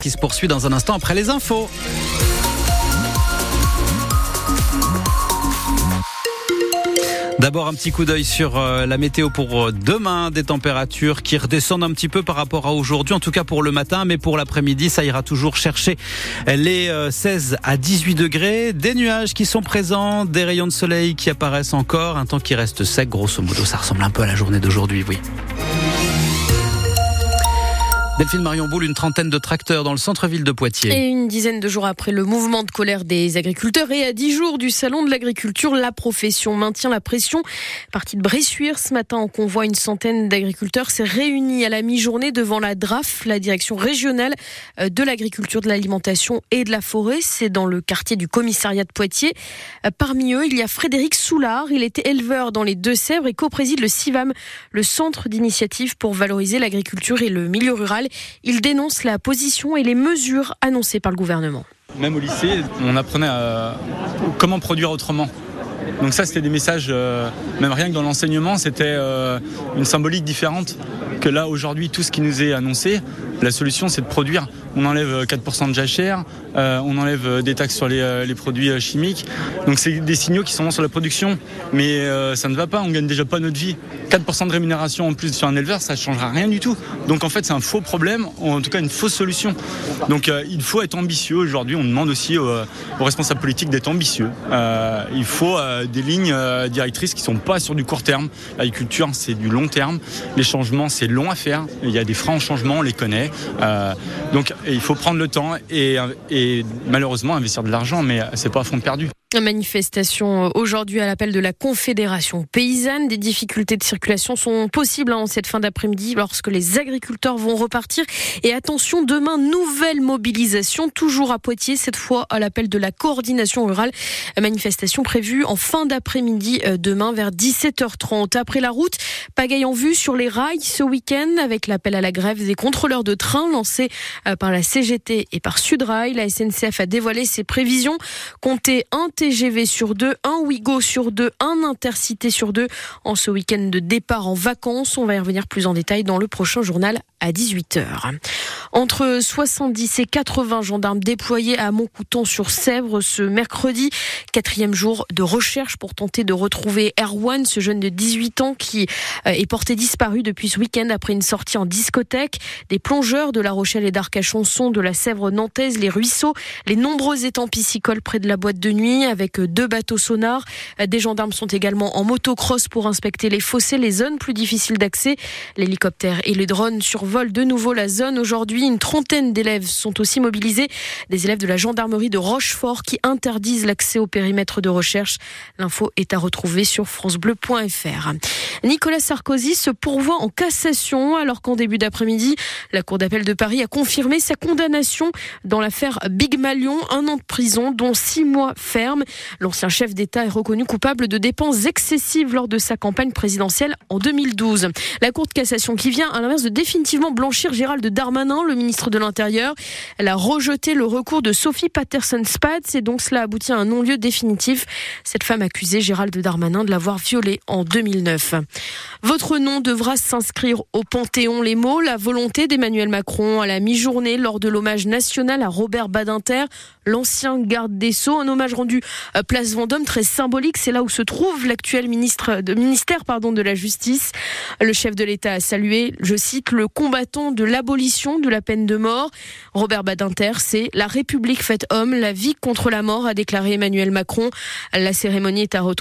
qui se poursuit dans un instant après les infos. D'abord un petit coup d'œil sur euh, la météo pour euh, demain, des températures qui redescendent un petit peu par rapport à aujourd'hui, en tout cas pour le matin, mais pour l'après-midi, ça ira toujours chercher les 16 euh, à 18 degrés, des nuages qui sont présents, des rayons de soleil qui apparaissent encore, un temps qui reste sec, grosso modo, ça ressemble un peu à la journée d'aujourd'hui, oui. Delphine Marion Boule, une trentaine de tracteurs dans le centre-ville de Poitiers. Et une dizaine de jours après le mouvement de colère des agriculteurs et à dix jours du salon de l'agriculture, la profession maintient la pression. Partie de Bressuire, ce matin, on convoit une centaine d'agriculteurs s'est réunis à la mi-journée devant la DRAF, la direction régionale euh, de l'agriculture, de l'alimentation et de la forêt. C'est dans le quartier du commissariat de Poitiers. Euh, parmi eux, il y a Frédéric Soulard. Il était éleveur dans les Deux-Sèvres et co-préside le CIVAM, le centre d'initiative pour valoriser l'agriculture et le milieu rural. Il dénonce la position et les mesures annoncées par le gouvernement. Même au lycée, on apprenait à comment produire autrement. Donc ça, c'était des messages, euh, même rien que dans l'enseignement, c'était euh, une symbolique différente que là, aujourd'hui, tout ce qui nous est annoncé, la solution, c'est de produire. On enlève 4% euh, de jachère, on enlève des taxes sur les, produits chimiques. Donc c'est des signaux qui sont sur la production, mais ça ne va pas, on gagne déjà pas notre vie. 4% de rémunération en plus sur un éleveur, ça ne changera rien du tout. Donc en fait, c'est un faux problème, ou en tout cas une fausse solution. Donc il faut être ambitieux. Aujourd'hui, on demande aussi aux, responsables politiques d'être ambitieux. il faut des lignes euh, directrices qui sont pas sur du court terme. L'agriculture, c'est du long terme. Les changements, c'est long à faire. Il y a des freins au changement, on les connaît. Euh, donc, il faut prendre le temps et, et malheureusement investir de l'argent, mais c'est pas à fond perdu. Manifestation aujourd'hui à l'appel de la Confédération paysanne. Des difficultés de circulation sont possibles en cette fin d'après-midi lorsque les agriculteurs vont repartir. Et attention, demain, nouvelle mobilisation, toujours à Poitiers, cette fois à l'appel de la coordination rurale. Manifestation prévue en fin d'après-midi euh, demain vers 17h30. Après la route, pagaille en vue sur les rails ce week-end avec l'appel à la grève des contrôleurs de train lancé euh, par la CGT et par Sudrail. La SNCF a dévoilé ses prévisions. Comptez un TGV sur deux, un Ouigo sur deux, un Intercité sur deux en ce week-end de départ en vacances. On va y revenir plus en détail dans le prochain journal à 18h. Entre 70 et 80 gendarmes déployés à Montcouton sur Sèvres ce mercredi. Quatrième jour de recherche pour tenter de retrouver Erwan, ce jeune de 18 ans qui euh, est porté disparu depuis ce week-end après une sortie en discothèque. Des plongeurs de La Rochelle et d'Arcachon sont de la Sèvre nantaise, les ruisseaux, les nombreux étangs piscicoles près de la boîte de nuit avec deux bateaux sonars. Des gendarmes sont également en motocross pour inspecter les fossés, les zones plus difficiles d'accès. L'hélicoptère et les drones survolent de nouveau la zone aujourd'hui une trentaine d'élèves sont aussi mobilisés. Des élèves de la gendarmerie de Rochefort qui interdisent l'accès au périmètre de recherche. L'info est à retrouver sur francebleu.fr. Nicolas Sarkozy se pourvoit en cassation alors qu'en début d'après-midi, la Cour d'appel de Paris a confirmé sa condamnation dans l'affaire Big Malion, un an de prison dont six mois ferme. L'ancien chef d'État est reconnu coupable de dépenses excessives lors de sa campagne présidentielle en 2012. La Cour de cassation qui vient à l'inverse de définitivement blanchir Gérald Darmanin, le ministre de l'Intérieur. Elle a rejeté le recours de Sophie Patterson-Spatz et donc cela aboutit à un non-lieu définitif. Cette femme accusait Gérald Darmanin de l'avoir violée en 2009. Votre nom devra s'inscrire au Panthéon les mots, la volonté d'Emmanuel Macron à la mi-journée lors de l'hommage national à Robert Badinter, l'ancien garde des Sceaux, un hommage rendu à Place Vendôme très symbolique, c'est là où se trouve l'actuel ministre de ministère pardon de la Justice. Le chef de l'État a salué, je cite, le combattant de l'abolition de la peine de mort. Robert Badinter, c'est la République faite homme, la vie contre la mort, a déclaré Emmanuel Macron. La cérémonie est à retrouver